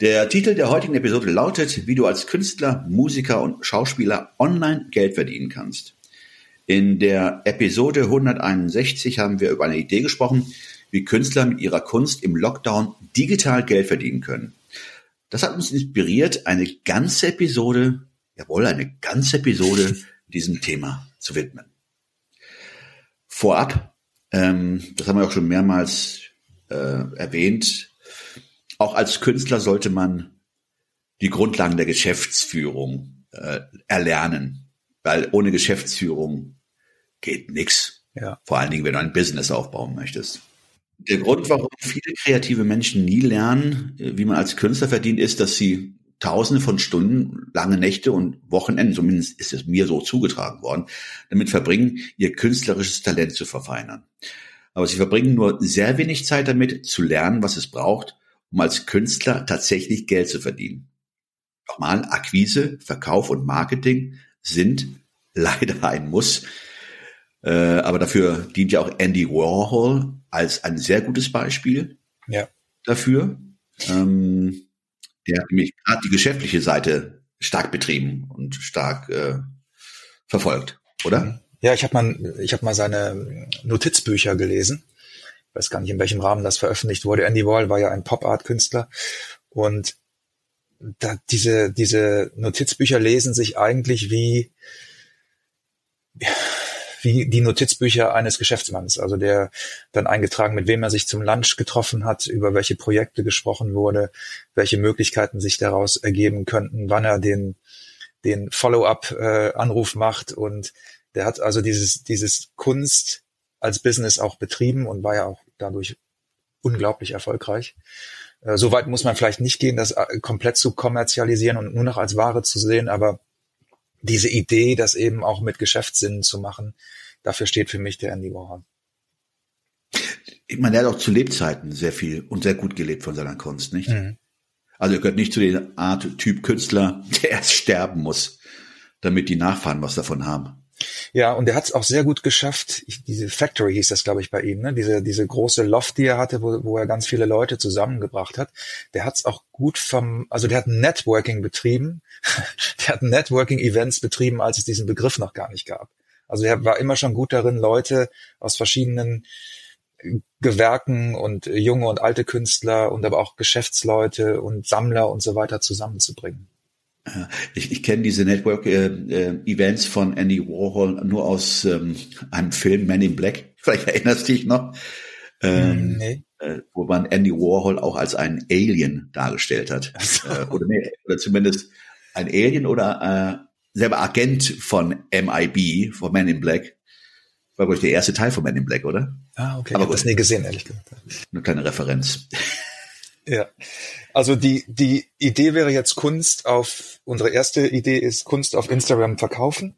Der Titel der heutigen Episode lautet, wie du als Künstler, Musiker und Schauspieler online Geld verdienen kannst. In der Episode 161 haben wir über eine Idee gesprochen, wie Künstler mit ihrer Kunst im Lockdown digital Geld verdienen können. Das hat uns inspiriert, eine ganze Episode, jawohl, eine ganze Episode diesem Thema zu widmen. Vorab, ähm, das haben wir auch schon mehrmals äh, erwähnt, auch als Künstler sollte man die Grundlagen der Geschäftsführung äh, erlernen, weil ohne Geschäftsführung geht nix. Ja. Vor allen Dingen, wenn du ein Business aufbauen möchtest. Der Grund, warum viele kreative Menschen nie lernen, äh, wie man als Künstler verdient, ist, dass sie Tausende von Stunden, lange Nächte und Wochenenden, zumindest ist es mir so zugetragen worden, damit verbringen, ihr künstlerisches Talent zu verfeinern. Aber sie verbringen nur sehr wenig Zeit damit, zu lernen, was es braucht, um als Künstler tatsächlich Geld zu verdienen. Nochmal, Akquise, Verkauf und Marketing sind leider ein Muss. Äh, aber dafür dient ja auch Andy Warhol als ein sehr gutes Beispiel ja. dafür. Ähm, der hat nämlich gerade die geschäftliche Seite stark betrieben und stark äh, verfolgt, oder? Ja, ich habe mal, ich habe mal seine Notizbücher gelesen weiß gar nicht, in welchem Rahmen das veröffentlicht wurde. Andy Wall war ja ein Pop-Art-Künstler. Und da, diese, diese Notizbücher lesen sich eigentlich wie, wie die Notizbücher eines Geschäftsmanns, also der dann eingetragen, mit wem er sich zum Lunch getroffen hat, über welche Projekte gesprochen wurde, welche Möglichkeiten sich daraus ergeben könnten, wann er den, den Follow-up-Anruf äh, macht. Und der hat also dieses, dieses Kunst als Business auch betrieben und war ja auch dadurch unglaublich erfolgreich. Äh, Soweit muss man vielleicht nicht gehen, das äh, komplett zu kommerzialisieren und nur noch als Ware zu sehen, aber diese Idee, das eben auch mit Geschäftssinn zu machen, dafür steht für mich der Andy Warhol. Ich meine, er hat auch zu Lebzeiten sehr viel und sehr gut gelebt von seiner Kunst, nicht? Mhm. Also er gehört nicht zu der Art Typ Künstler, der erst sterben muss, damit die Nachfahren was davon haben. Ja, und er hat es auch sehr gut geschafft. Ich, diese Factory hieß das, glaube ich, bei ihm, ne? Diese, diese große Loft, die er hatte, wo, wo er ganz viele Leute zusammengebracht hat. Der hat es auch gut vom, also der hat Networking betrieben. der hat Networking-Events betrieben, als es diesen Begriff noch gar nicht gab. Also er war immer schon gut darin, Leute aus verschiedenen Gewerken und junge und alte Künstler und aber auch Geschäftsleute und Sammler und so weiter zusammenzubringen. Ich, ich kenne diese Network-Events äh, von Andy Warhol nur aus ähm, einem Film Man in Black. Vielleicht erinnerst du dich noch. Ähm, nee. äh, wo man Andy Warhol auch als ein Alien dargestellt hat. So. Äh, oder, nee, oder zumindest ein Alien oder äh, selber Agent von MIB, von Man in Black. War, glaube ich, der erste Teil von Man in Black, oder? Ah, okay. Aber ich habe das nie gesehen, ehrlich gesagt. Eine kleine Referenz. Ja. Also die, die Idee wäre jetzt Kunst auf, unsere erste Idee ist Kunst auf Instagram verkaufen.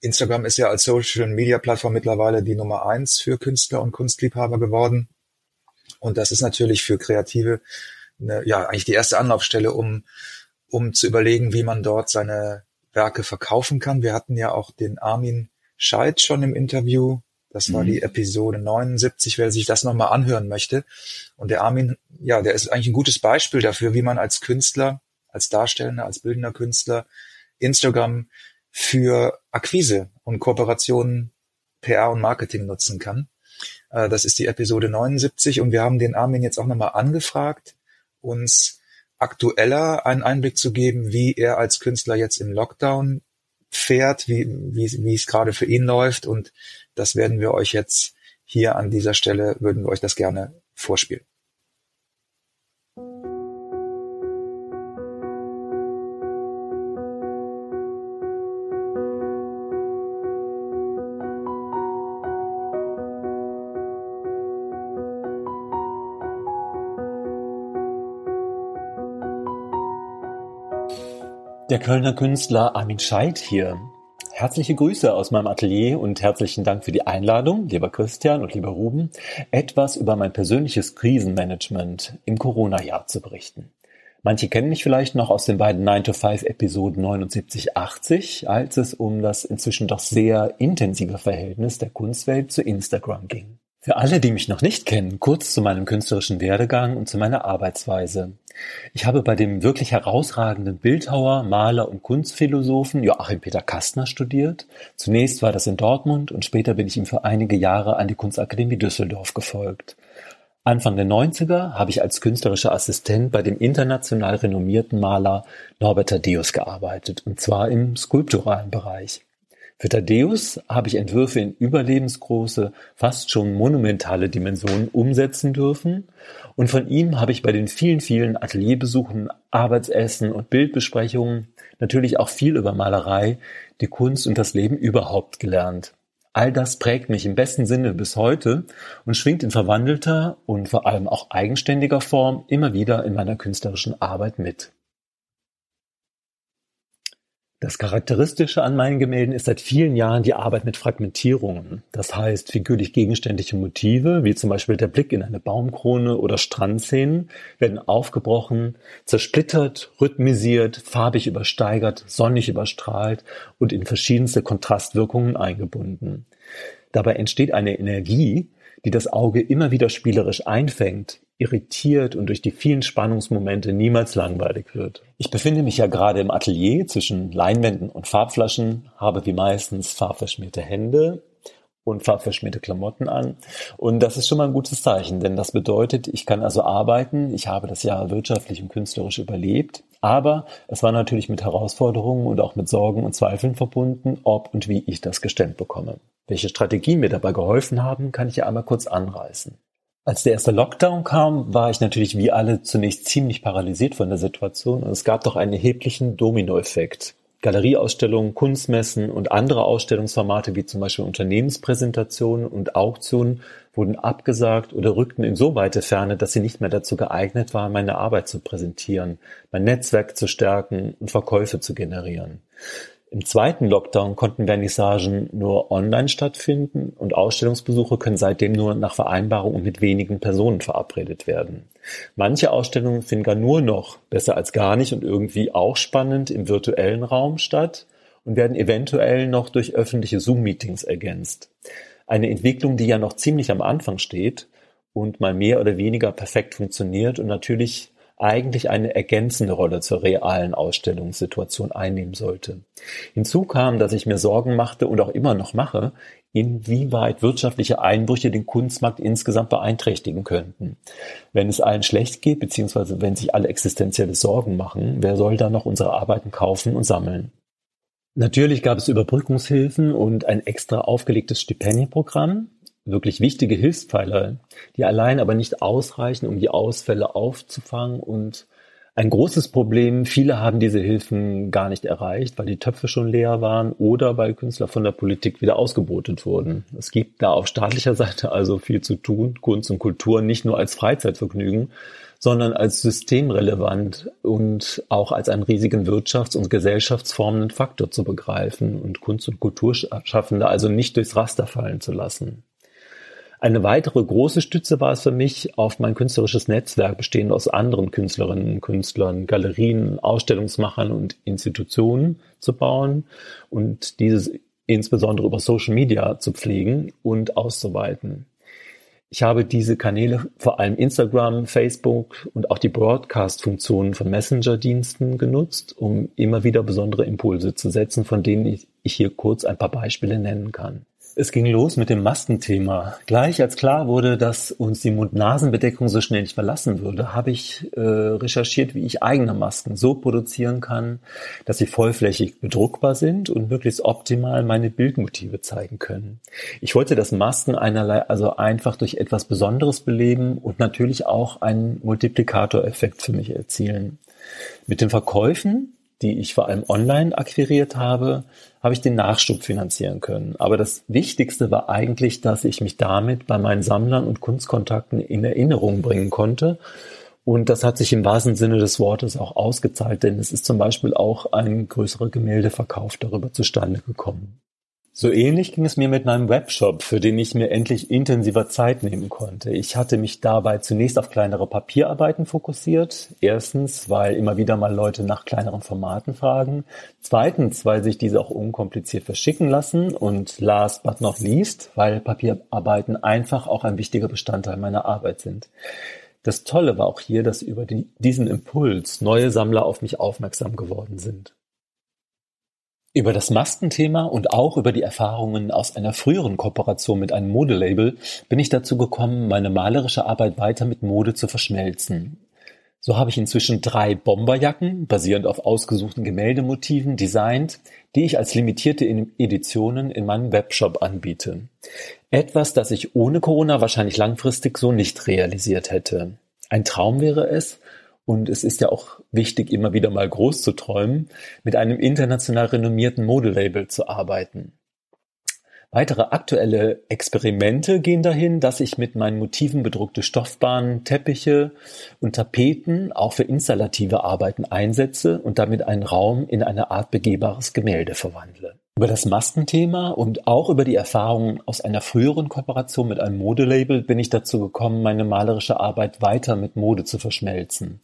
Instagram ist ja als Social Media Plattform mittlerweile die Nummer eins für Künstler und Kunstliebhaber geworden. Und das ist natürlich für Kreative eine, ja eigentlich die erste Anlaufstelle, um, um zu überlegen, wie man dort seine Werke verkaufen kann. Wir hatten ja auch den Armin Scheid schon im Interview, das war mhm. die Episode 79, wer sich das nochmal anhören möchte. Und der Armin, ja, der ist eigentlich ein gutes Beispiel dafür, wie man als Künstler, als Darstellender, als bildender Künstler Instagram für Akquise und Kooperationen, PR und Marketing nutzen kann. Äh, das ist die Episode 79 und wir haben den Armin jetzt auch nochmal angefragt, uns aktueller einen Einblick zu geben, wie er als Künstler jetzt im Lockdown fährt, wie, wie, wie es gerade für ihn läuft und das werden wir euch jetzt hier an dieser Stelle, würden wir euch das gerne vorspielen. Der Kölner Künstler Armin Scheidt hier Herzliche Grüße aus meinem Atelier und herzlichen Dank für die Einladung, lieber Christian und lieber Ruben, etwas über mein persönliches Krisenmanagement im Corona-Jahr zu berichten. Manche kennen mich vielleicht noch aus den beiden 9-to-5-Episoden 79-80, als es um das inzwischen doch sehr intensive Verhältnis der Kunstwelt zu Instagram ging. Für alle, die mich noch nicht kennen, kurz zu meinem künstlerischen Werdegang und zu meiner Arbeitsweise. Ich habe bei dem wirklich herausragenden Bildhauer, Maler und Kunstphilosophen Joachim Peter Kastner studiert. Zunächst war das in Dortmund und später bin ich ihm für einige Jahre an die Kunstakademie Düsseldorf gefolgt. Anfang der 90er habe ich als künstlerischer Assistent bei dem international renommierten Maler Norbert Thaddeus gearbeitet, und zwar im skulpturalen Bereich. Für Thaddäus habe ich Entwürfe in überlebensgroße, fast schon monumentale Dimensionen umsetzen dürfen und von ihm habe ich bei den vielen, vielen Atelierbesuchen, Arbeitsessen und Bildbesprechungen natürlich auch viel über Malerei, die Kunst und das Leben überhaupt gelernt. All das prägt mich im besten Sinne bis heute und schwingt in verwandelter und vor allem auch eigenständiger Form immer wieder in meiner künstlerischen Arbeit mit. Das Charakteristische an meinen Gemälden ist seit vielen Jahren die Arbeit mit Fragmentierungen. Das heißt, figürlich gegenständliche Motive, wie zum Beispiel der Blick in eine Baumkrone oder Strandszenen, werden aufgebrochen, zersplittert, rhythmisiert, farbig übersteigert, sonnig überstrahlt und in verschiedenste Kontrastwirkungen eingebunden. Dabei entsteht eine Energie, die das Auge immer wieder spielerisch einfängt, irritiert und durch die vielen Spannungsmomente niemals langweilig wird. Ich befinde mich ja gerade im Atelier zwischen Leinwänden und Farbflaschen, habe wie meistens farbverschmierte Hände und farbverschmierte Klamotten an. Und das ist schon mal ein gutes Zeichen, denn das bedeutet, ich kann also arbeiten. Ich habe das Jahr wirtschaftlich und künstlerisch überlebt. Aber es war natürlich mit Herausforderungen und auch mit Sorgen und Zweifeln verbunden, ob und wie ich das gestemmt bekomme. Welche Strategien mir dabei geholfen haben, kann ich ja einmal kurz anreißen. Als der erste Lockdown kam, war ich natürlich wie alle zunächst ziemlich paralysiert von der Situation und es gab doch einen erheblichen Dominoeffekt. Galerieausstellungen, Kunstmessen und andere Ausstellungsformate wie zum Beispiel Unternehmenspräsentationen und Auktionen wurden abgesagt oder rückten in so weite Ferne, dass sie nicht mehr dazu geeignet waren, meine Arbeit zu präsentieren, mein Netzwerk zu stärken und Verkäufe zu generieren. Im zweiten Lockdown konnten Vernissagen nur online stattfinden und Ausstellungsbesuche können seitdem nur nach Vereinbarung und mit wenigen Personen verabredet werden. Manche Ausstellungen finden gar nur noch, besser als gar nicht und irgendwie auch spannend, im virtuellen Raum statt und werden eventuell noch durch öffentliche Zoom-Meetings ergänzt. Eine Entwicklung, die ja noch ziemlich am Anfang steht und mal mehr oder weniger perfekt funktioniert und natürlich eigentlich eine ergänzende Rolle zur realen Ausstellungssituation einnehmen sollte. Hinzu kam, dass ich mir Sorgen machte und auch immer noch mache, inwieweit wirtschaftliche Einbrüche den Kunstmarkt insgesamt beeinträchtigen könnten. Wenn es allen schlecht geht, beziehungsweise wenn sich alle existenzielle Sorgen machen, wer soll dann noch unsere Arbeiten kaufen und sammeln? Natürlich gab es Überbrückungshilfen und ein extra aufgelegtes Stipendienprogramm, wirklich wichtige Hilfspfeiler, die allein aber nicht ausreichen, um die Ausfälle aufzufangen und ein großes Problem, viele haben diese Hilfen gar nicht erreicht, weil die Töpfe schon leer waren oder weil Künstler von der Politik wieder ausgebotet wurden. Es gibt da auf staatlicher Seite also viel zu tun, Kunst und Kultur nicht nur als Freizeitvergnügen, sondern als systemrelevant und auch als einen riesigen wirtschafts- und gesellschaftsformenden Faktor zu begreifen und Kunst- und Kulturschaffende also nicht durchs Raster fallen zu lassen. Eine weitere große Stütze war es für mich, auf mein künstlerisches Netzwerk bestehend aus anderen Künstlerinnen und Künstlern, Galerien, Ausstellungsmachern und Institutionen zu bauen und dieses insbesondere über Social Media zu pflegen und auszuweiten. Ich habe diese Kanäle, vor allem Instagram, Facebook und auch die Broadcast-Funktionen von Messenger-Diensten genutzt, um immer wieder besondere Impulse zu setzen, von denen ich hier kurz ein paar Beispiele nennen kann. Es ging los mit dem Maskenthema. Gleich als klar wurde, dass uns die Mund-Nasen-Bedeckung so schnell nicht verlassen würde, habe ich äh, recherchiert, wie ich eigene Masken so produzieren kann, dass sie vollflächig bedruckbar sind und möglichst optimal meine Bildmotive zeigen können. Ich wollte das Masken einerlei also einfach durch etwas Besonderes beleben und natürlich auch einen Multiplikatoreffekt für mich erzielen. Mit den Verkäufen die ich vor allem online akquiriert habe, habe ich den Nachschub finanzieren können. Aber das Wichtigste war eigentlich, dass ich mich damit bei meinen Sammlern und Kunstkontakten in Erinnerung bringen konnte Und das hat sich im wahrsten Sinne des Wortes auch ausgezahlt, denn es ist zum Beispiel auch ein größerer Gemäldeverkauf darüber zustande gekommen. So ähnlich ging es mir mit meinem Webshop, für den ich mir endlich intensiver Zeit nehmen konnte. Ich hatte mich dabei zunächst auf kleinere Papierarbeiten fokussiert. Erstens, weil immer wieder mal Leute nach kleineren Formaten fragen. Zweitens, weil sich diese auch unkompliziert verschicken lassen. Und last but not least, weil Papierarbeiten einfach auch ein wichtiger Bestandteil meiner Arbeit sind. Das Tolle war auch hier, dass über die, diesen Impuls neue Sammler auf mich aufmerksam geworden sind. Über das Maskenthema und auch über die Erfahrungen aus einer früheren Kooperation mit einem Modelabel bin ich dazu gekommen, meine malerische Arbeit weiter mit Mode zu verschmelzen. So habe ich inzwischen drei Bomberjacken, basierend auf ausgesuchten Gemäldemotiven, designt, die ich als limitierte Editionen in meinem Webshop anbiete. Etwas, das ich ohne Corona wahrscheinlich langfristig so nicht realisiert hätte. Ein Traum wäre es, und es ist ja auch wichtig, immer wieder mal groß zu träumen, mit einem international renommierten Modelabel zu arbeiten. Weitere aktuelle Experimente gehen dahin, dass ich mit meinen Motiven bedruckte Stoffbahnen, Teppiche und Tapeten auch für installative Arbeiten einsetze und damit einen Raum in eine Art begehbares Gemälde verwandle. Über das Maskenthema und auch über die Erfahrungen aus einer früheren Kooperation mit einem Modelabel bin ich dazu gekommen, meine malerische Arbeit weiter mit Mode zu verschmelzen.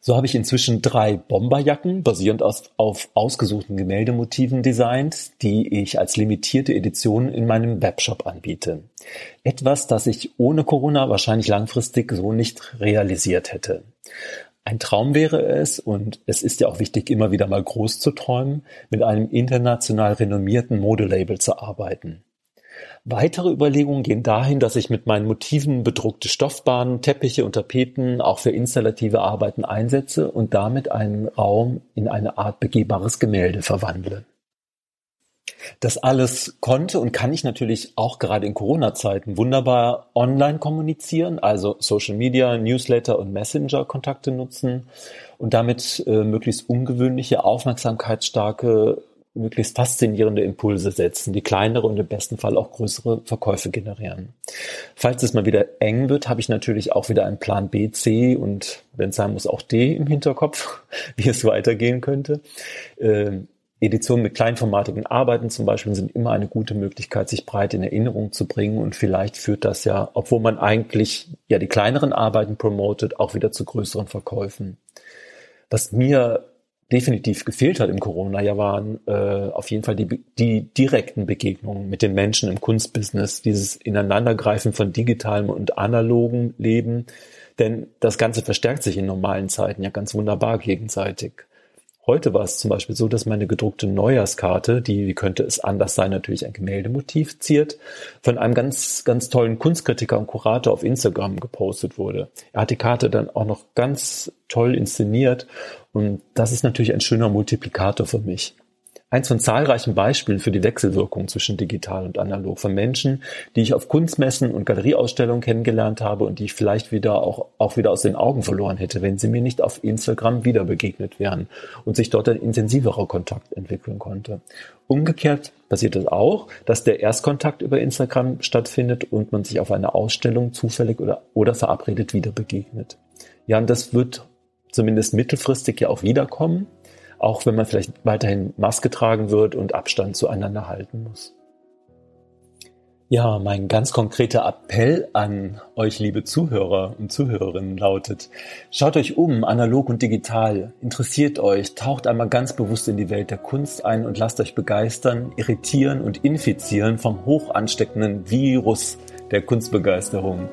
So habe ich inzwischen drei Bomberjacken basierend aus, auf ausgesuchten Gemäldemotiven designt, die ich als limitierte Edition in meinem Webshop anbiete. Etwas, das ich ohne Corona wahrscheinlich langfristig so nicht realisiert hätte. Ein Traum wäre es, und es ist ja auch wichtig, immer wieder mal groß zu träumen, mit einem international renommierten Modelabel zu arbeiten. Weitere Überlegungen gehen dahin, dass ich mit meinen Motiven bedruckte Stoffbahnen, Teppiche und Tapeten auch für installative Arbeiten einsetze und damit einen Raum in eine Art begehbares Gemälde verwandle. Das alles konnte und kann ich natürlich auch gerade in Corona-Zeiten wunderbar online kommunizieren, also Social Media, Newsletter und Messenger-Kontakte nutzen und damit äh, möglichst ungewöhnliche, aufmerksamkeitsstarke, möglichst faszinierende Impulse setzen, die kleinere und im besten Fall auch größere Verkäufe generieren. Falls es mal wieder eng wird, habe ich natürlich auch wieder einen Plan B, C und wenn es sein muss auch D im Hinterkopf, wie es weitergehen könnte. Ähm, Editionen mit kleinformatigen Arbeiten zum Beispiel sind immer eine gute Möglichkeit, sich breit in Erinnerung zu bringen und vielleicht führt das ja, obwohl man eigentlich ja die kleineren Arbeiten promotet, auch wieder zu größeren Verkäufen. Was mir definitiv gefehlt hat im Corona-Jahr waren äh, auf jeden Fall die, die direkten Begegnungen mit den Menschen im Kunstbusiness, dieses Ineinandergreifen von digitalem und analogen Leben, denn das Ganze verstärkt sich in normalen Zeiten ja ganz wunderbar gegenseitig. Heute war es zum Beispiel so, dass meine gedruckte Neujahrskarte, die, wie könnte es anders sein, natürlich ein Gemäldemotiv ziert, von einem ganz, ganz tollen Kunstkritiker und Kurator auf Instagram gepostet wurde. Er hat die Karte dann auch noch ganz toll inszeniert und das ist natürlich ein schöner Multiplikator für mich. Eins von zahlreichen Beispielen für die Wechselwirkung zwischen digital und analog von Menschen, die ich auf Kunstmessen und Galerieausstellungen kennengelernt habe und die ich vielleicht wieder auch, auch wieder aus den Augen verloren hätte, wenn sie mir nicht auf Instagram wieder begegnet wären und sich dort ein intensiverer Kontakt entwickeln konnte. Umgekehrt passiert es auch, dass der Erstkontakt über Instagram stattfindet und man sich auf einer Ausstellung zufällig oder, oder verabredet wieder begegnet. Ja, und das wird zumindest mittelfristig ja auch wiederkommen auch wenn man vielleicht weiterhin Maske tragen wird und Abstand zueinander halten muss. Ja, mein ganz konkreter Appell an euch, liebe Zuhörer und Zuhörerinnen, lautet, schaut euch um, analog und digital, interessiert euch, taucht einmal ganz bewusst in die Welt der Kunst ein und lasst euch begeistern, irritieren und infizieren vom hoch ansteckenden Virus der Kunstbegeisterung.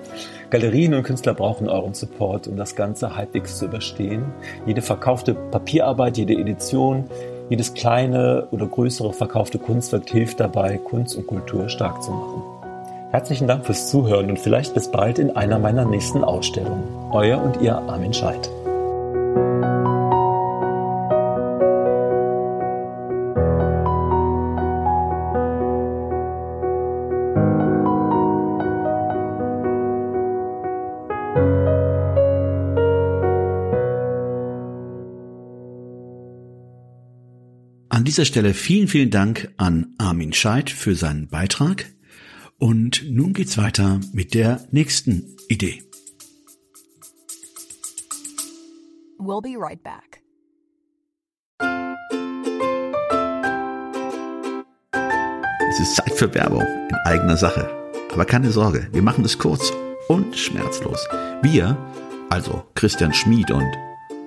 Galerien und Künstler brauchen euren Support, um das Ganze halbwegs zu überstehen. Jede verkaufte Papierarbeit, jede Edition, jedes kleine oder größere verkaufte Kunstwerk hilft dabei, Kunst und Kultur stark zu machen. Herzlichen Dank fürs Zuhören und vielleicht bis bald in einer meiner nächsten Ausstellungen. Euer und ihr Armin Scheidt. Dieser Stelle vielen, vielen Dank an Armin Scheid für seinen Beitrag. Und nun geht's weiter mit der nächsten Idee. We'll be right back. Es ist Zeit für Werbung in eigener Sache. Aber keine Sorge, wir machen es kurz und schmerzlos. Wir, also Christian Schmid und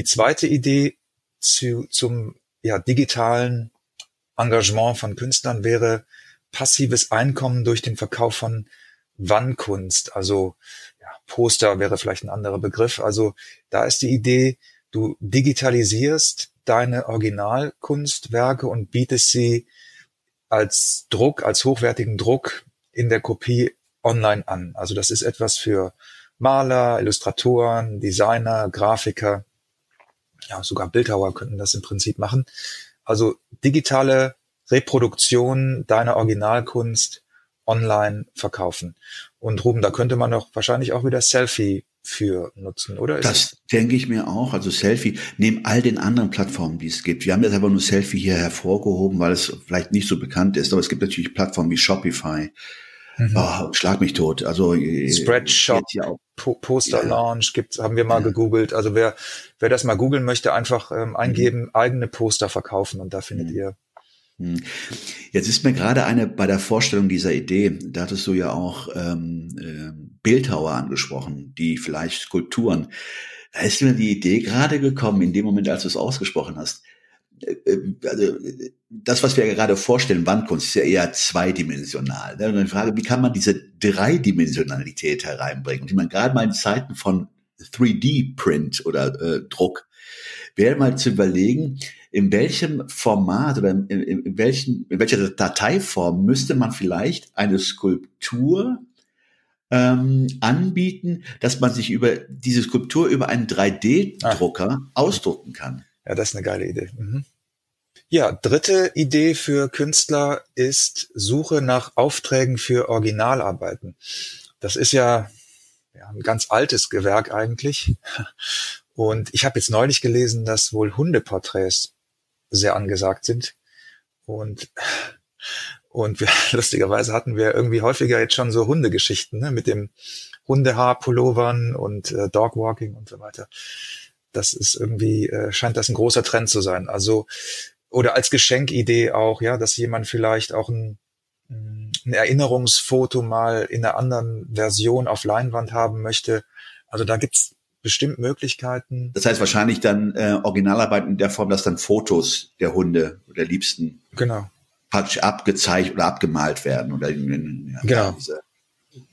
Die zweite Idee zu, zum ja, digitalen Engagement von Künstlern wäre passives Einkommen durch den Verkauf von Wandkunst. Also ja, Poster wäre vielleicht ein anderer Begriff. Also da ist die Idee, du digitalisierst deine Originalkunstwerke und bietest sie als Druck, als hochwertigen Druck in der Kopie online an. Also das ist etwas für Maler, Illustratoren, Designer, Grafiker, ja, sogar Bildhauer könnten das im Prinzip machen. Also digitale Reproduktion deiner Originalkunst online verkaufen. Und Ruben, da könnte man doch wahrscheinlich auch wieder Selfie für nutzen, oder? Ist das denke ich mir auch. Also Selfie, neben all den anderen Plattformen, die es gibt. Wir haben jetzt aber nur Selfie hier hervorgehoben, weil es vielleicht nicht so bekannt ist. Aber es gibt natürlich Plattformen wie Shopify. Mhm. Oh, schlag mich tot. Also äh, Spreadshop, po Poster ja. Launch gibt, haben wir mal ja. gegoogelt. Also wer wer das mal googeln möchte, einfach ähm, eingeben, mhm. eigene Poster verkaufen und da findet mhm. ihr hm. Jetzt ist mir gerade eine bei der Vorstellung dieser Idee, da hattest du ja auch ähm, äh, Bildhauer angesprochen, die vielleicht Skulpturen. Da ist mir die Idee gerade gekommen, in dem Moment, als du es ausgesprochen hast. Äh, äh, also das, was wir gerade vorstellen, Wandkunst, ist ja eher zweidimensional. Ne? Und die Frage, wie kann man diese Dreidimensionalität hereinbringen? Die man gerade mal in Zeiten von 3D-Print oder äh, Druck wäre mal zu überlegen, in welchem Format oder in, in, in, welchen, in welcher Dateiform müsste man vielleicht eine Skulptur ähm, anbieten, dass man sich über diese Skulptur über einen 3D-Drucker ah. ausdrucken kann. Ja, das ist eine geile Idee. Mhm. Ja, dritte Idee für Künstler ist Suche nach Aufträgen für Originalarbeiten. Das ist ja, ja ein ganz altes Gewerk eigentlich. Und ich habe jetzt neulich gelesen, dass wohl Hundeporträts sehr angesagt sind. Und, und wir, lustigerweise hatten wir irgendwie häufiger jetzt schon so Hundegeschichten, ne, mit dem Hundehaarpullovern und äh, Dogwalking und so weiter. Das ist irgendwie, äh, scheint das ein großer Trend zu sein. Also, oder als Geschenkidee auch, ja, dass jemand vielleicht auch ein, ein Erinnerungsfoto mal in einer anderen Version auf Leinwand haben möchte. Also da gibt's bestimmt Möglichkeiten. Das heißt wahrscheinlich dann äh, Originalarbeiten in der Form, dass dann Fotos der Hunde oder der Liebsten genau. praktisch abgezeichnet oder abgemalt werden oder in, in ja, genau. diese,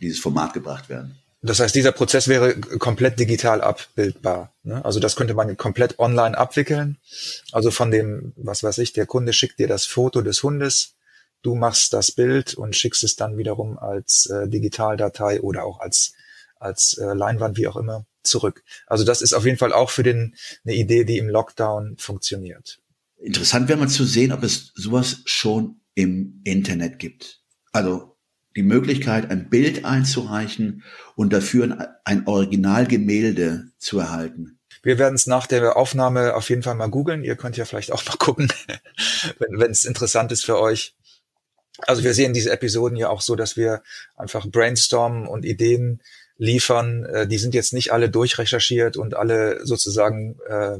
dieses Format gebracht werden. Das heißt, dieser Prozess wäre komplett digital abbildbar. Ne? Also das könnte man komplett online abwickeln. Also von dem, was weiß ich, der Kunde schickt dir das Foto des Hundes, du machst das Bild und schickst es dann wiederum als äh, Digitaldatei oder auch als als äh, Leinwand, wie auch immer zurück. Also das ist auf jeden Fall auch für den eine Idee, die im Lockdown funktioniert. Interessant wäre mal zu sehen, ob es sowas schon im Internet gibt. Also die Möglichkeit, ein Bild einzureichen und dafür ein Originalgemälde zu erhalten. Wir werden es nach der Aufnahme auf jeden Fall mal googeln. Ihr könnt ja vielleicht auch mal gucken, wenn es interessant ist für euch. Also wir sehen diese Episoden ja auch so, dass wir einfach brainstormen und Ideen liefern. Äh, die sind jetzt nicht alle durchrecherchiert und alle sozusagen äh,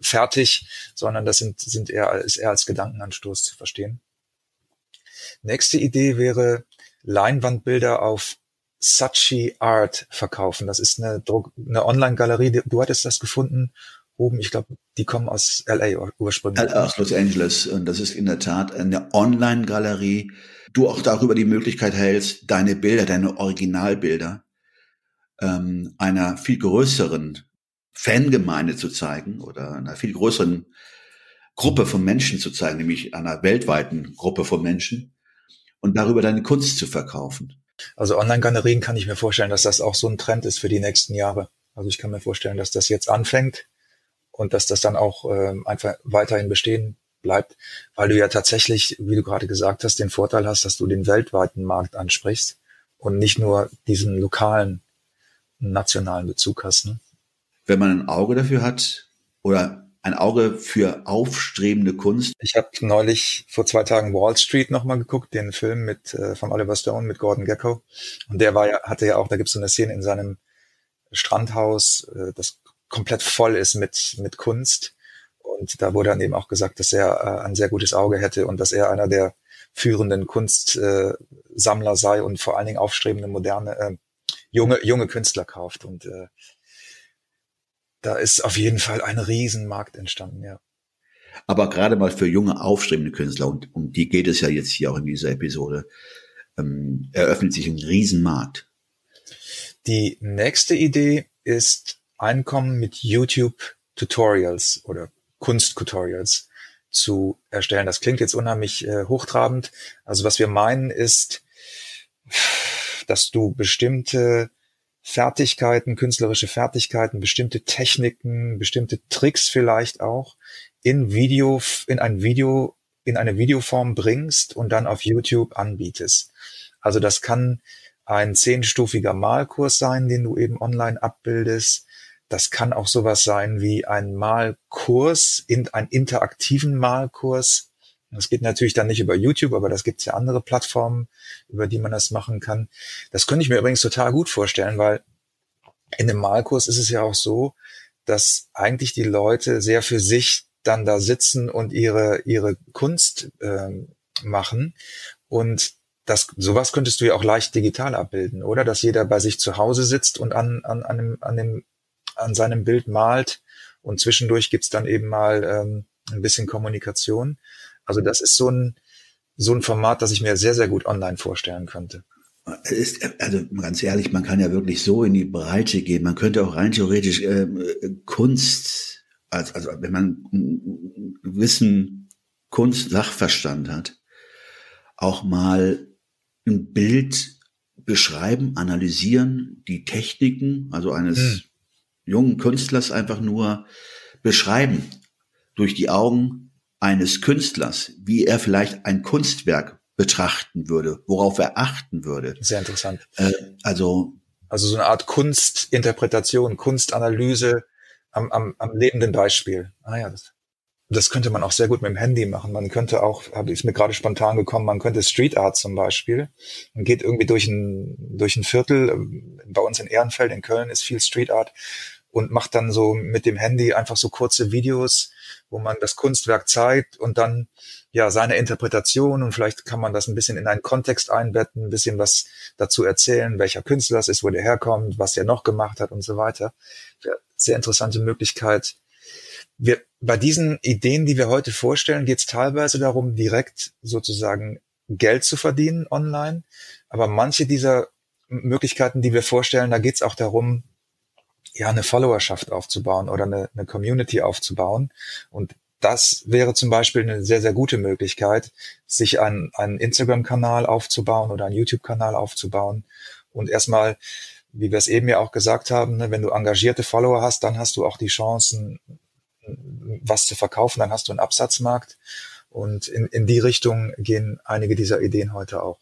fertig, sondern das sind, sind eher, ist eher als Gedankenanstoß zu verstehen. Nächste Idee wäre Leinwandbilder auf Sachi Art verkaufen. Das ist eine, eine Online-Galerie. Du hattest das gefunden oben. Ich glaube, die kommen aus LA ursprünglich. Aus Los Angeles. Und das ist in der Tat eine Online-Galerie. Du auch darüber die Möglichkeit hältst, deine Bilder, deine Originalbilder ähm, einer viel größeren Fangemeinde zu zeigen oder einer viel größeren Gruppe von Menschen zu zeigen, nämlich einer weltweiten Gruppe von Menschen und darüber deine Kunst zu verkaufen. Also Online-Galerien kann ich mir vorstellen, dass das auch so ein Trend ist für die nächsten Jahre. Also ich kann mir vorstellen, dass das jetzt anfängt und dass das dann auch ähm, einfach weiterhin bestehen bleibt, weil du ja tatsächlich, wie du gerade gesagt hast, den Vorteil hast, dass du den weltweiten Markt ansprichst und nicht nur diesen lokalen, nationalen Bezug hast. Ne? Wenn man ein Auge dafür hat oder ein Auge für aufstrebende Kunst. Ich habe neulich vor zwei Tagen Wall Street nochmal geguckt, den Film mit äh, von Oliver Stone mit Gordon Gecko. Und der war ja, hatte ja auch, da gibt es so eine Szene in seinem Strandhaus, äh, das komplett voll ist mit, mit Kunst. Und da wurde dann eben auch gesagt, dass er äh, ein sehr gutes Auge hätte und dass er einer der führenden Kunstsammler äh, sei und vor allen Dingen aufstrebende, moderne, äh, junge, junge Künstler kauft. Und äh, da ist auf jeden Fall ein Riesenmarkt entstanden, ja. Aber gerade mal für junge, aufstrebende Künstler, und um die geht es ja jetzt hier auch in dieser Episode, ähm, eröffnet sich ein Riesenmarkt. Die nächste Idee ist Einkommen mit YouTube-Tutorials oder Kunst-Tutorials zu erstellen. Das klingt jetzt unheimlich äh, hochtrabend. Also was wir meinen ist, dass du bestimmte Fertigkeiten, künstlerische Fertigkeiten, bestimmte Techniken, bestimmte Tricks vielleicht auch in Video, in ein Video, in eine Videoform bringst und dann auf YouTube anbietest. Also das kann ein zehnstufiger Malkurs sein, den du eben online abbildest. Das kann auch sowas sein wie ein Malkurs, in, einen interaktiven Malkurs, das geht natürlich dann nicht über YouTube, aber das gibt ja andere Plattformen, über die man das machen kann. Das könnte ich mir übrigens total gut vorstellen, weil in dem Malkurs ist es ja auch so, dass eigentlich die Leute sehr für sich dann da sitzen und ihre, ihre Kunst äh, machen. Und das, sowas könntest du ja auch leicht digital abbilden, oder? Dass jeder bei sich zu Hause sitzt und an, an, an, dem, an, dem, an seinem Bild malt und zwischendurch gibt's dann eben mal ähm, ein bisschen Kommunikation. Also das ist so ein, so ein Format, das ich mir sehr, sehr gut online vorstellen könnte. Ist, also ganz ehrlich, man kann ja wirklich so in die Breite gehen. Man könnte auch rein theoretisch äh, Kunst, also, also wenn man einen gewissen Kunst-Sachverstand hat, auch mal ein Bild beschreiben, analysieren, die Techniken, also eines hm. jungen Künstlers einfach nur beschreiben durch die Augen eines Künstlers, wie er vielleicht ein Kunstwerk betrachten würde, worauf er achten würde. Sehr interessant. Äh, also also so eine Art Kunstinterpretation, Kunstanalyse am, am, am lebenden Beispiel. Ah ja, das, das könnte man auch sehr gut mit dem Handy machen. Man könnte auch, habe ich mir gerade spontan gekommen, man könnte Street Art zum Beispiel. Man geht irgendwie durch ein durch ein Viertel. Bei uns in Ehrenfeld in Köln ist viel Street Art und macht dann so mit dem Handy einfach so kurze Videos, wo man das Kunstwerk zeigt und dann ja seine Interpretation und vielleicht kann man das ein bisschen in einen Kontext einbetten, ein bisschen was dazu erzählen, welcher Künstler es ist, wo der herkommt, was er noch gemacht hat und so weiter. Sehr interessante Möglichkeit. Wir, bei diesen Ideen, die wir heute vorstellen, geht es teilweise darum, direkt sozusagen Geld zu verdienen online. Aber manche dieser Möglichkeiten, die wir vorstellen, da geht es auch darum, ja, eine Followerschaft aufzubauen oder eine, eine Community aufzubauen. Und das wäre zum Beispiel eine sehr, sehr gute Möglichkeit, sich einen, einen Instagram-Kanal aufzubauen oder einen YouTube-Kanal aufzubauen und erstmal, wie wir es eben ja auch gesagt haben, ne, wenn du engagierte Follower hast, dann hast du auch die Chancen, was zu verkaufen, dann hast du einen Absatzmarkt. Und in, in die Richtung gehen einige dieser Ideen heute auch.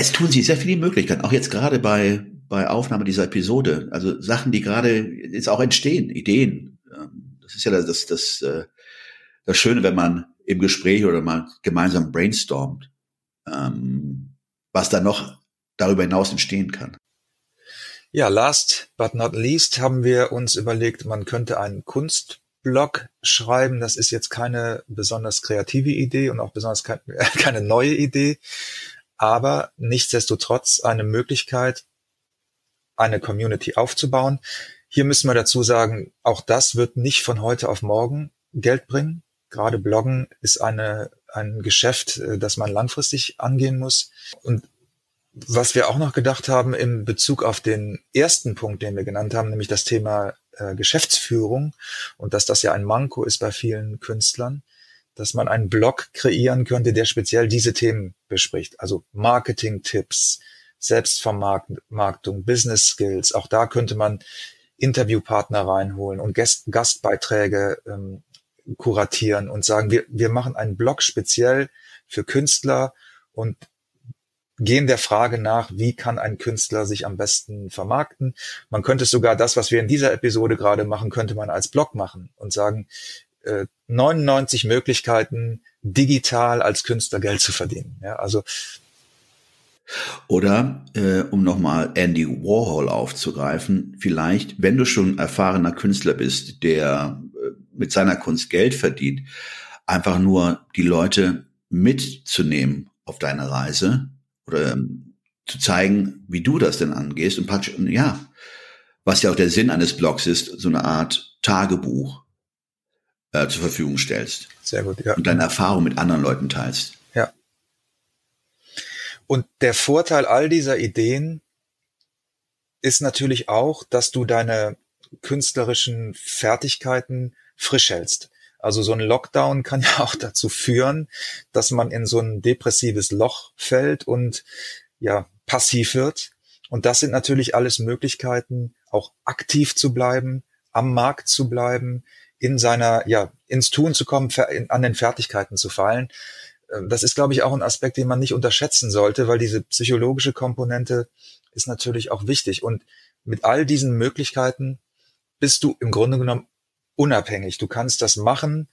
Es tun sich sehr viele Möglichkeiten, auch jetzt gerade bei, bei Aufnahme dieser Episode. Also Sachen, die gerade jetzt auch entstehen, Ideen. Ähm, das ist ja das, das, das, äh, das Schöne, wenn man im Gespräch oder mal gemeinsam brainstormt, ähm, was da noch darüber hinaus entstehen kann. Ja, last but not least haben wir uns überlegt, man könnte einen Kunstblog schreiben. Das ist jetzt keine besonders kreative Idee und auch besonders keine, keine neue Idee. Aber nichtsdestotrotz eine Möglichkeit, eine Community aufzubauen. Hier müssen wir dazu sagen, auch das wird nicht von heute auf morgen Geld bringen. Gerade Bloggen ist eine, ein Geschäft, äh, das man langfristig angehen muss. Und was wir auch noch gedacht haben in Bezug auf den ersten Punkt, den wir genannt haben, nämlich das Thema äh, Geschäftsführung und dass das ja ein Manko ist bei vielen Künstlern, dass man einen Blog kreieren könnte, der speziell diese Themen bespricht. Also Marketing-Tipps, Selbstvermarktung, Business Skills. Auch da könnte man Interviewpartner reinholen und Gast Gastbeiträge ähm, kuratieren und sagen, wir, wir machen einen Blog speziell für Künstler und gehen der Frage nach, wie kann ein Künstler sich am besten vermarkten. Man könnte sogar das, was wir in dieser Episode gerade machen, könnte man als Blog machen und sagen, äh, 99 Möglichkeiten, digital als Künstler Geld zu verdienen. Ja, also oder äh, um nochmal Andy Warhol aufzugreifen, vielleicht, wenn du schon erfahrener Künstler bist, der äh, mit seiner Kunst Geld verdient, einfach nur die Leute mitzunehmen auf deine Reise oder ähm, zu zeigen, wie du das denn angehst und praktisch, ja, was ja auch der Sinn eines Blogs ist, so eine Art Tagebuch äh, zur Verfügung stellst. Sehr gut, ja. Und deine Erfahrung mit anderen Leuten teilst. Ja. Und der Vorteil all dieser Ideen ist natürlich auch, dass du deine künstlerischen Fertigkeiten frisch hältst. Also so ein Lockdown kann ja auch dazu führen, dass man in so ein depressives Loch fällt und ja, passiv wird. Und das sind natürlich alles Möglichkeiten, auch aktiv zu bleiben, am Markt zu bleiben, in seiner, ja, ins Tun zu kommen, an den Fertigkeiten zu fallen. Ähm, das ist, glaube ich, auch ein Aspekt, den man nicht unterschätzen sollte, weil diese psychologische Komponente ist natürlich auch wichtig. Und mit all diesen Möglichkeiten bist du im Grunde genommen unabhängig. Du kannst das machen,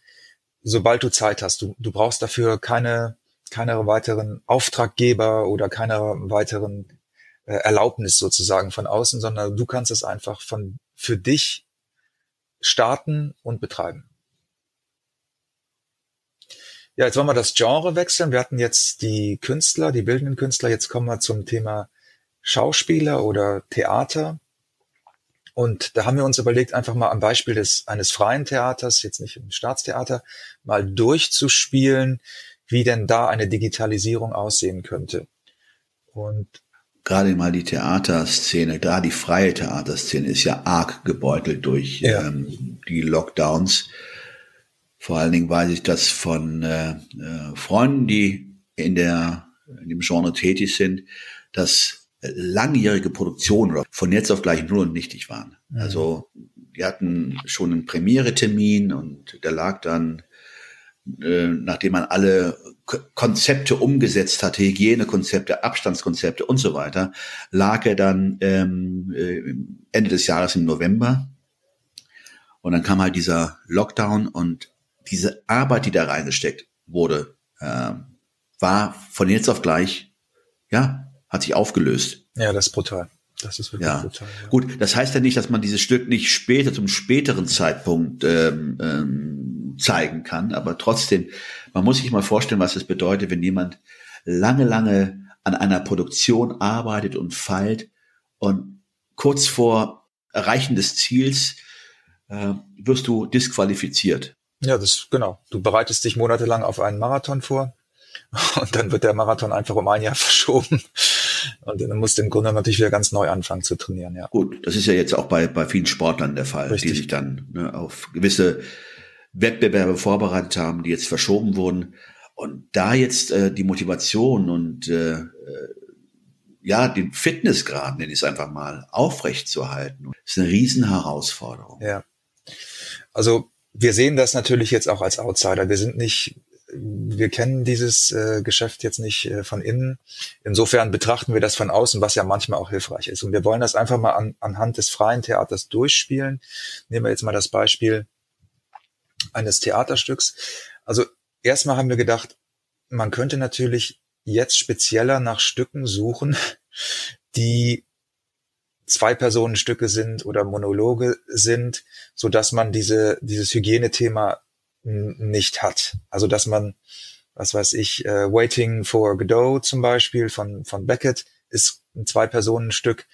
sobald du Zeit hast. Du, du brauchst dafür keine, keine weiteren Auftraggeber oder keine weiteren äh, Erlaubnis sozusagen von außen, sondern du kannst es einfach von, für dich starten und betreiben. Ja, jetzt wollen wir das Genre wechseln. Wir hatten jetzt die Künstler, die bildenden Künstler. Jetzt kommen wir zum Thema Schauspieler oder Theater. Und da haben wir uns überlegt, einfach mal am Beispiel des, eines freien Theaters, jetzt nicht im Staatstheater, mal durchzuspielen, wie denn da eine Digitalisierung aussehen könnte. Und gerade mal die Theaterszene, gerade die freie Theaterszene ist ja arg gebeutelt durch ja. ähm, die Lockdowns. Vor allen Dingen weiß ich das von äh, äh, Freunden, die in der in dem Genre tätig sind, dass langjährige Produktionen von jetzt auf gleich null und nichtig waren. Mhm. Also die hatten schon einen Premiere-Termin und der lag dann, äh, nachdem man alle Konzepte umgesetzt hatte, Hygienekonzepte, Abstandskonzepte und so weiter, lag er dann ähm, äh, Ende des Jahres im November. Und dann kam halt dieser Lockdown und diese Arbeit, die da reingesteckt wurde, äh, war von jetzt auf gleich, ja, hat sich aufgelöst. Ja, das ist brutal. Das ist wirklich ja. brutal. Ja. Gut, das heißt ja nicht, dass man dieses Stück nicht später zum späteren Zeitpunkt ähm, ähm, zeigen kann, aber trotzdem, man muss sich mal vorstellen, was es bedeutet, wenn jemand lange, lange an einer Produktion arbeitet und feilt und kurz vor Erreichen des Ziels äh, wirst du disqualifiziert. Ja, das genau. Du bereitest dich monatelang auf einen Marathon vor und dann wird der Marathon einfach um ein Jahr verschoben und dann musst du im Grunde natürlich wieder ganz neu anfangen zu trainieren. Ja. Gut, das ist ja jetzt auch bei, bei vielen Sportlern der Fall, Richtig. die sich dann ne, auf gewisse Wettbewerbe vorbereitet haben, die jetzt verschoben wurden. Und da jetzt äh, die Motivation und äh, äh ja, den Fitnessgrad, nenne ich es einfach mal, aufrecht zu halten, ist eine Riesenherausforderung. Ja. Also wir sehen das natürlich jetzt auch als Outsider. Wir sind nicht wir kennen dieses äh, Geschäft jetzt nicht äh, von innen. Insofern betrachten wir das von außen, was ja manchmal auch hilfreich ist. Und wir wollen das einfach mal an, anhand des freien Theaters durchspielen. Nehmen wir jetzt mal das Beispiel eines Theaterstücks. Also erstmal haben wir gedacht, man könnte natürlich jetzt spezieller nach Stücken suchen, die zwei Personenstücke sind oder Monologe sind, so dass man diese, dieses Hygienethema nicht hat. Also dass man was weiß ich, äh, Waiting for Godot zum Beispiel von, von Beckett ist ein Zwei-Personen-Stück.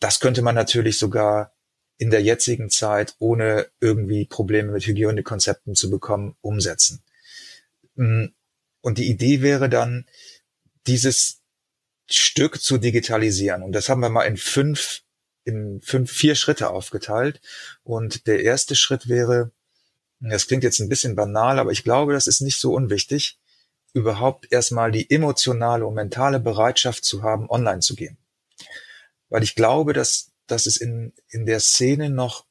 Das könnte man natürlich sogar in der jetzigen Zeit, ohne irgendwie Probleme mit Hygienekonzepten zu bekommen, umsetzen. Mm, und die Idee wäre dann, dieses Stück zu digitalisieren. Und das haben wir mal in fünf, in fünf, vier Schritte aufgeteilt. Und der erste Schritt wäre, das klingt jetzt ein bisschen banal, aber ich glaube, das ist nicht so unwichtig, überhaupt erstmal die emotionale und mentale Bereitschaft zu haben, online zu gehen. Weil ich glaube, dass dass es in, in der Szene noch,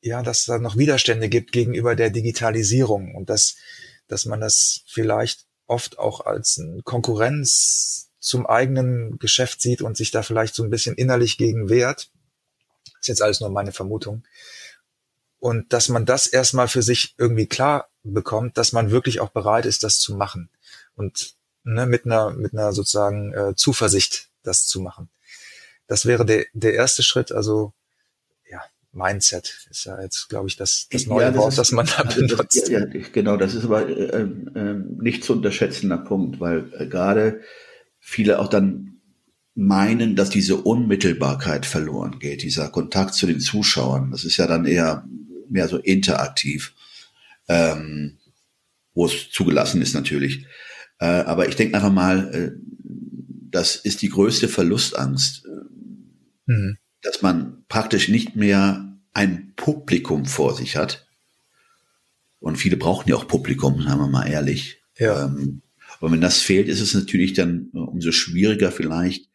ja, dass da noch Widerstände gibt gegenüber der Digitalisierung und dass, dass man das vielleicht oft auch als Konkurrenz zum eigenen Geschäft sieht und sich da vielleicht so ein bisschen innerlich gegen wehrt. Das ist jetzt alles nur meine Vermutung. Und dass man das erstmal für sich irgendwie klar bekommt, dass man wirklich auch bereit ist, das zu machen. Und ne, mit einer, mit einer sozusagen äh, Zuversicht das zu machen. Das wäre der, der erste Schritt, also ja, Mindset ist ja jetzt, glaube ich, das, das neue ja, das Wort, ist, das man da also benutzt. Das, ja, genau, das ist aber äh, äh, nicht zu unterschätzender Punkt, weil äh, gerade viele auch dann meinen, dass diese Unmittelbarkeit verloren geht, dieser Kontakt zu den Zuschauern. Das ist ja dann eher mehr so interaktiv, ähm, wo es zugelassen ist natürlich. Äh, aber ich denke einfach mal, äh, das ist die größte Verlustangst, mhm. dass man praktisch nicht mehr ein Publikum vor sich hat. Und viele brauchen ja auch Publikum, sagen wir mal ehrlich. Ja. Ähm, und wenn das fehlt, ist es natürlich dann umso schwieriger vielleicht,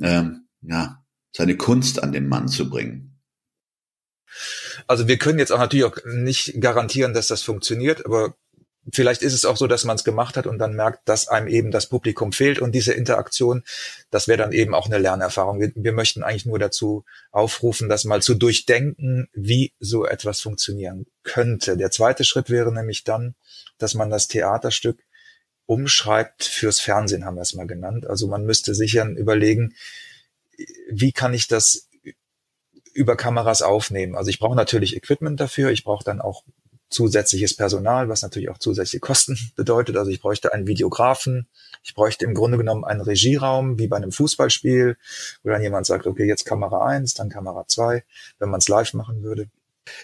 ähm, ja, seine Kunst an den Mann zu bringen. Also wir können jetzt auch natürlich auch nicht garantieren, dass das funktioniert, aber vielleicht ist es auch so, dass man es gemacht hat und dann merkt, dass einem eben das Publikum fehlt und diese Interaktion, das wäre dann eben auch eine Lernerfahrung. Wir, wir, möchten eigentlich nur dazu aufrufen, das mal zu durchdenken, wie so etwas funktionieren könnte. Der zweite Schritt wäre nämlich dann, dass man das Theaterstück umschreibt fürs Fernsehen, haben wir es mal genannt. Also man müsste sich dann überlegen, wie kann ich das über Kameras aufnehmen. Also ich brauche natürlich Equipment dafür, ich brauche dann auch zusätzliches Personal, was natürlich auch zusätzliche Kosten bedeutet. Also ich bräuchte einen Videografen, ich bräuchte im Grunde genommen einen Regieraum, wie bei einem Fußballspiel, wo dann jemand sagt, okay, jetzt Kamera eins, dann Kamera zwei, wenn man es live machen würde.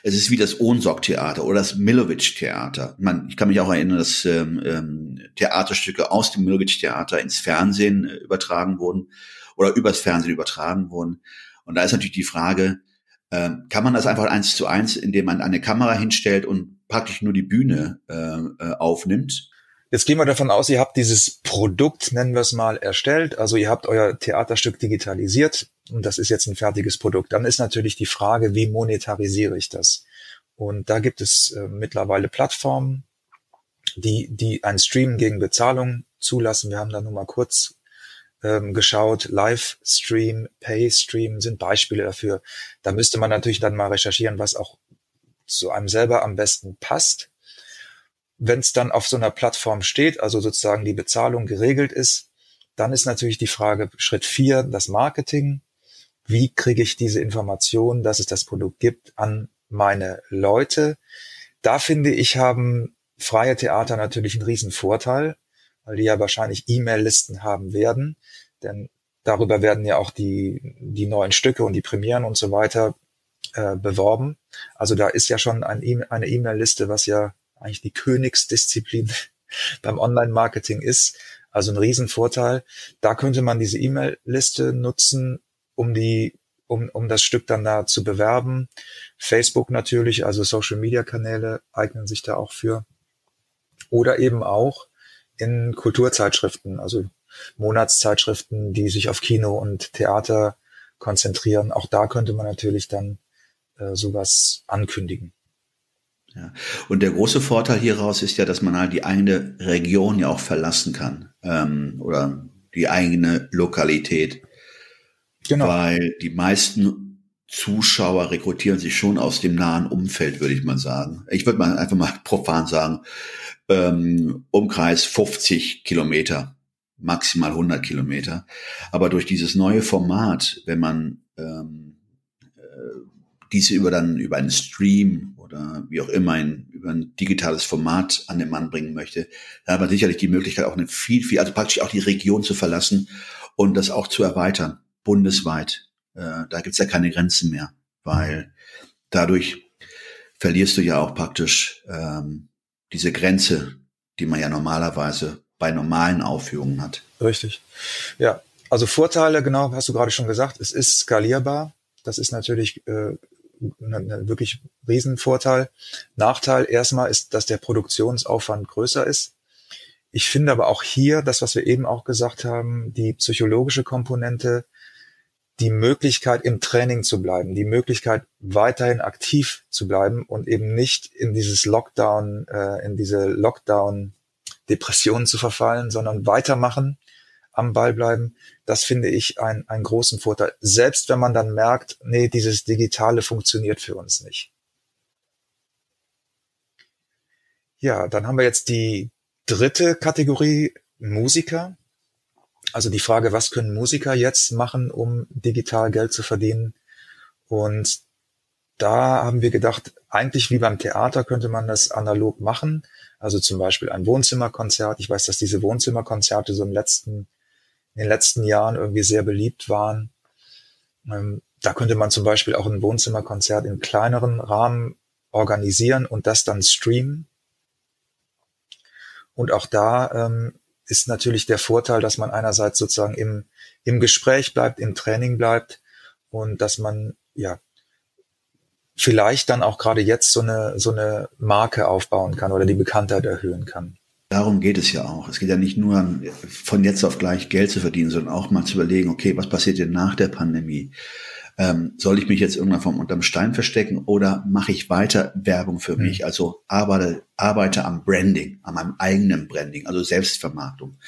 Es ist wie das Ohnsorg-Theater oder das Milovic-Theater. Man, ich kann mich auch erinnern, dass ähm, ähm Theaterstücke aus dem Milovic-Theater ins Fernsehen äh, übertragen wurden oder übers Fernsehen übertragen wurden. Und da ist natürlich die Frage, äh, kann man das einfach eins zu eins, indem man eine Kamera hinstellt und praktisch nur die Bühne äh, äh, aufnimmt. Jetzt gehen wir davon aus, ihr habt dieses Produkt, nennen wir es mal, erstellt. Also ihr habt euer Theaterstück digitalisiert und das ist jetzt ein fertiges Produkt. Dann ist natürlich die Frage, wie monetarisiere ich das? Und da gibt es äh, mittlerweile Plattformen, die, die ein Stream gegen Bezahlung zulassen. Wir haben da nur mal kurz ähm, geschaut. Livestream, Paystream sind Beispiele dafür. Da müsste man natürlich dann mal recherchieren, was auch zu einem selber am besten passt. Wenn es dann auf so einer Plattform steht, also sozusagen die Bezahlung geregelt ist, dann ist natürlich die Frage Schritt vier, das Marketing. Wie kriege ich diese Information, dass es das Produkt gibt, an meine Leute? Da finde ich, haben freie Theater natürlich einen riesen Vorteil, weil die ja wahrscheinlich E-Mail-Listen haben werden, denn darüber werden ja auch die, die neuen Stücke und die Premieren und so weiter äh, beworben. Also da ist ja schon ein e eine E-Mail-Liste, was ja eigentlich die Königsdisziplin beim Online-Marketing ist. Also ein Riesenvorteil. Da könnte man diese E-Mail-Liste nutzen, um die, um, um das Stück dann da zu bewerben. Facebook natürlich, also Social-Media-Kanäle eignen sich da auch für. Oder eben auch in Kulturzeitschriften, also Monatszeitschriften, die sich auf Kino und Theater konzentrieren. Auch da könnte man natürlich dann äh, sowas ankündigen. Ja. Und der große Vorteil hieraus ist ja, dass man halt die eigene Region ja auch verlassen kann ähm, oder die eigene Lokalität. Genau. Weil die meisten Zuschauer rekrutieren sich schon aus dem nahen Umfeld, würde ich mal sagen. Ich würde mal einfach mal profan sagen, ähm, Umkreis 50 Kilometer, maximal 100 Kilometer. Aber durch dieses neue Format, wenn man ähm, diese über dann über einen Stream oder wie auch immer ein, über ein digitales Format an den Mann bringen möchte, da hat man sicherlich die Möglichkeit, auch eine viel, viel, also praktisch auch die Region zu verlassen und das auch zu erweitern, bundesweit. Äh, da gibt's ja keine Grenzen mehr, weil dadurch verlierst du ja auch praktisch ähm, diese Grenze, die man ja normalerweise bei normalen Aufführungen hat. Richtig. Ja, also Vorteile, genau, hast du gerade schon gesagt, es ist skalierbar. Das ist natürlich äh, ein wirklich Riesenvorteil. Nachteil erstmal ist, dass der Produktionsaufwand größer ist. Ich finde aber auch hier, das, was wir eben auch gesagt haben, die psychologische Komponente, die Möglichkeit im Training zu bleiben, die Möglichkeit weiterhin aktiv zu bleiben und eben nicht in dieses Lockdown, äh, in diese Lockdown-Depression zu verfallen, sondern weitermachen, am Ball bleiben, das finde ich ein, einen großen Vorteil. Selbst wenn man dann merkt, nee, dieses Digitale funktioniert für uns nicht. Ja, dann haben wir jetzt die dritte Kategorie Musiker. Also die Frage, was können Musiker jetzt machen, um digital Geld zu verdienen? Und da haben wir gedacht, eigentlich wie beim Theater könnte man das analog machen. Also zum Beispiel ein Wohnzimmerkonzert. Ich weiß, dass diese Wohnzimmerkonzerte so im letzten in den letzten Jahren irgendwie sehr beliebt waren. Ähm, da könnte man zum Beispiel auch ein Wohnzimmerkonzert in kleineren Rahmen organisieren und das dann streamen. Und auch da ähm, ist natürlich der Vorteil, dass man einerseits sozusagen im, im Gespräch bleibt, im Training bleibt und dass man ja vielleicht dann auch gerade jetzt so eine, so eine Marke aufbauen kann oder die Bekanntheit erhöhen kann. Darum geht es ja auch. Es geht ja nicht nur an, von jetzt auf gleich Geld zu verdienen, sondern auch mal zu überlegen, okay, was passiert denn nach der Pandemie? Ähm, soll ich mich jetzt irgendwann vom unterm Stein verstecken oder mache ich weiter Werbung für mich? Mhm. Also arbeite, arbeite am Branding, an meinem eigenen Branding, also Selbstvermarktung.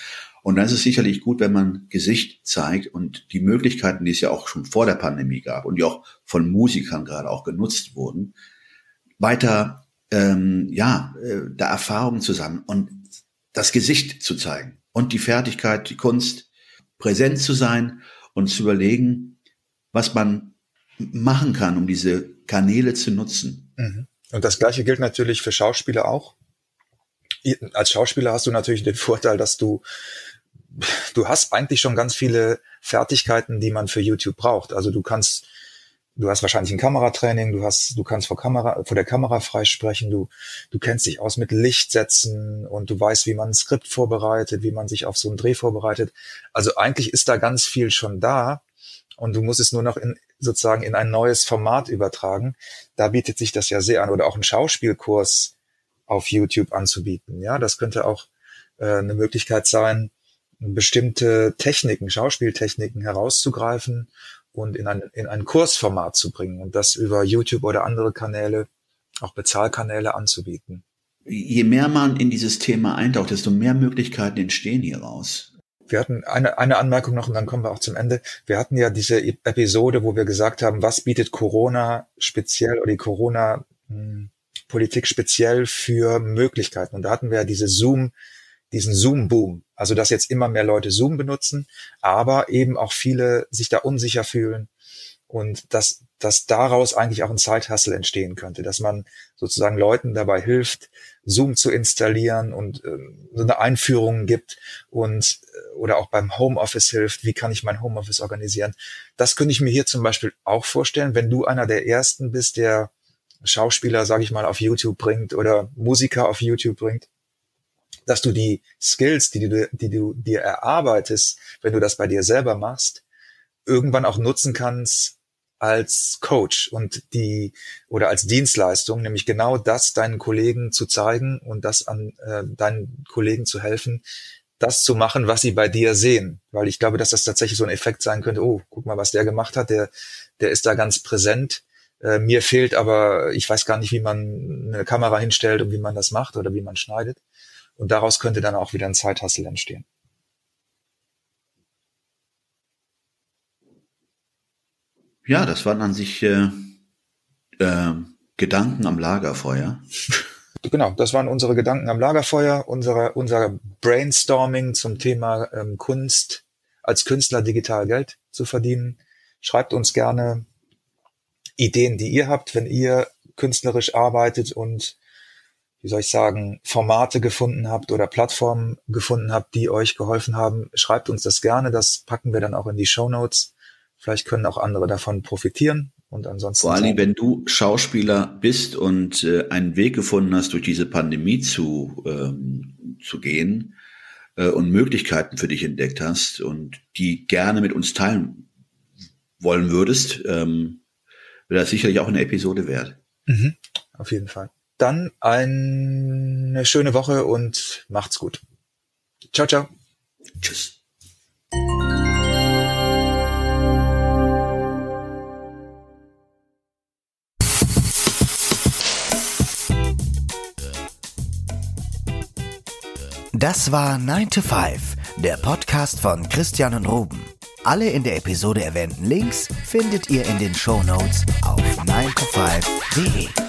Und dann ist es sicherlich gut, wenn man Gesicht zeigt und die Möglichkeiten, die es ja auch schon vor der Pandemie gab und die auch von Musikern gerade auch genutzt wurden, weiter ähm, ja, äh, da Erfahrungen zusammen und das Gesicht zu zeigen und die Fertigkeit, die Kunst, präsent zu sein und zu überlegen, was man machen kann, um diese Kanäle zu nutzen. Mhm. Und das Gleiche gilt natürlich für Schauspieler auch. Als Schauspieler hast du natürlich den Vorteil, dass du, du hast eigentlich schon ganz viele Fertigkeiten, die man für YouTube braucht. Also du kannst du hast wahrscheinlich ein Kameratraining, du hast, du kannst vor Kamera, vor der Kamera freisprechen, du, du kennst dich aus mit Lichtsätzen und du weißt, wie man ein Skript vorbereitet, wie man sich auf so einen Dreh vorbereitet. Also eigentlich ist da ganz viel schon da und du musst es nur noch in, sozusagen in ein neues Format übertragen. Da bietet sich das ja sehr an oder auch einen Schauspielkurs auf YouTube anzubieten. Ja, das könnte auch äh, eine Möglichkeit sein, bestimmte Techniken, Schauspieltechniken herauszugreifen und in ein, in ein Kursformat zu bringen und das über YouTube oder andere Kanäle, auch Bezahlkanäle anzubieten. Je mehr man in dieses Thema eintaucht, desto mehr Möglichkeiten entstehen hieraus. Wir hatten eine, eine Anmerkung noch und dann kommen wir auch zum Ende. Wir hatten ja diese Episode, wo wir gesagt haben, was bietet Corona speziell oder die Corona hm, Politik speziell für Möglichkeiten. Und da hatten wir ja diese Zoom, diesen Zoom-Boom. Also, dass jetzt immer mehr Leute Zoom benutzen, aber eben auch viele sich da unsicher fühlen und dass, dass daraus eigentlich auch ein Zeithassel entstehen könnte, dass man sozusagen Leuten dabei hilft, Zoom zu installieren und äh, so eine Einführung gibt und äh, oder auch beim Homeoffice hilft, wie kann ich mein Homeoffice organisieren. Das könnte ich mir hier zum Beispiel auch vorstellen, wenn du einer der ersten bist, der Schauspieler, sage ich mal, auf YouTube bringt oder Musiker auf YouTube bringt dass du die Skills, die du, die du dir erarbeitest, wenn du das bei dir selber machst, irgendwann auch nutzen kannst als Coach und die oder als Dienstleistung, nämlich genau das deinen Kollegen zu zeigen und das an äh, deinen Kollegen zu helfen, das zu machen, was sie bei dir sehen. Weil ich glaube, dass das tatsächlich so ein Effekt sein könnte, oh, guck mal, was der gemacht hat, der, der ist da ganz präsent. Äh, mir fehlt aber, ich weiß gar nicht, wie man eine Kamera hinstellt und wie man das macht oder wie man schneidet. Und daraus könnte dann auch wieder ein Zeithassel entstehen. Ja, das waren an sich äh, äh, Gedanken am Lagerfeuer. Genau, das waren unsere Gedanken am Lagerfeuer, unsere, unser Brainstorming zum Thema ähm, Kunst, als Künstler digital Geld zu verdienen. Schreibt uns gerne Ideen, die ihr habt, wenn ihr künstlerisch arbeitet und wie soll ich sagen, Formate gefunden habt oder Plattformen gefunden habt, die euch geholfen haben, schreibt uns das gerne. Das packen wir dann auch in die Show Notes. Vielleicht können auch andere davon profitieren. Und ansonsten. Vor allem, wenn du Schauspieler bist und äh, einen Weg gefunden hast, durch diese Pandemie zu, ähm, zu gehen äh, und Möglichkeiten für dich entdeckt hast und die gerne mit uns teilen wollen würdest, ähm, wäre das sicherlich auch eine Episode wert. Mhm, auf jeden Fall. Dann eine schöne Woche und macht's gut. Ciao, ciao. Tschüss. Das war 9 to 5, der Podcast von Christian und Ruben. Alle in der Episode erwähnten Links findet ihr in den Show Notes auf 9to5.de.